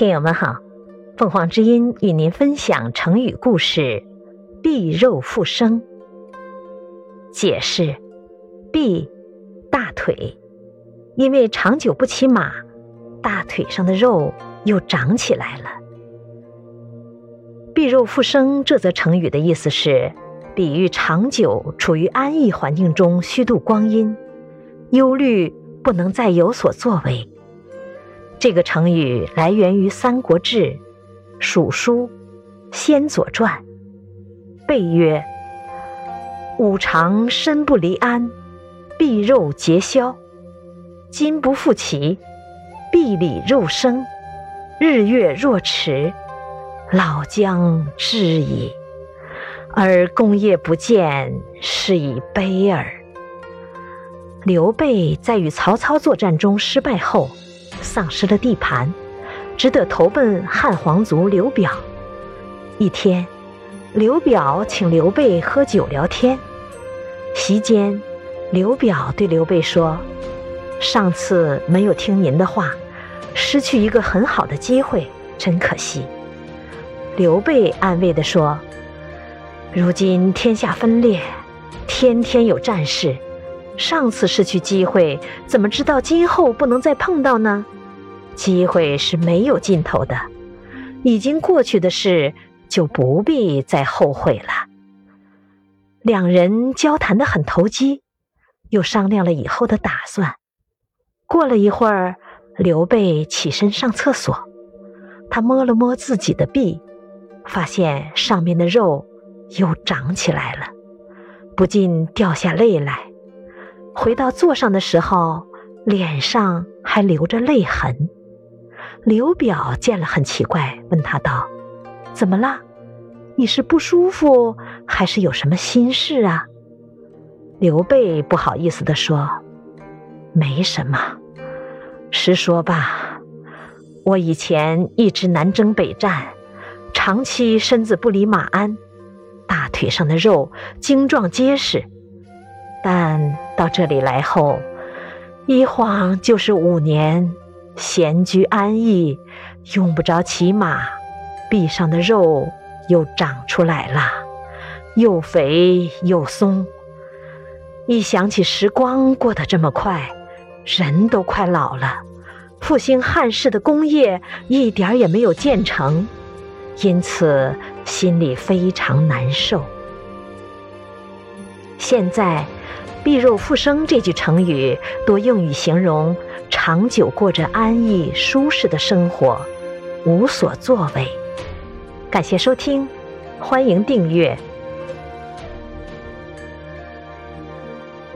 听友们好，凤凰之音与您分享成语故事“臂肉复生”。解释：臂，大腿，因为长久不骑马，大腿上的肉又长起来了。臂肉复生这则成语的意思是，比喻长久处于安逸环境中虚度光阴，忧虑不能再有所作为。这个成语来源于《三国志》《蜀书》《先左传》，备曰：“吾常身不离鞍，臂肉节消；今不复骑，臂里肉生。日月若迟，老将至矣。而功业不见，是以悲耳。”刘备在与曹操作战中失败后。丧失了地盘，只得投奔汉皇族刘表。一天，刘表请刘备喝酒聊天。席间，刘表对刘备说：“上次没有听您的话，失去一个很好的机会，真可惜。”刘备安慰地说：“如今天下分裂，天天有战事。”上次失去机会，怎么知道今后不能再碰到呢？机会是没有尽头的，已经过去的事就不必再后悔了。两人交谈的很投机，又商量了以后的打算。过了一会儿，刘备起身上厕所，他摸了摸自己的臂，发现上面的肉又长起来了，不禁掉下泪来。回到座上的时候，脸上还留着泪痕。刘表见了很奇怪，问他道：“怎么了？你是不舒服，还是有什么心事啊？”刘备不好意思地说：“没什么。实说吧，我以前一直南征北战，长期身子不离马鞍，大腿上的肉精壮结实。”但到这里来后，一晃就是五年，闲居安逸，用不着骑马，臂上的肉又长出来了，又肥又松。一想起时光过得这么快，人都快老了，复兴汉室的功业一点也没有建成，因此心里非常难受。现在。“碧肉复生”这句成语多用于形容长久过着安逸舒适的生活，无所作为。感谢收听，欢迎订阅。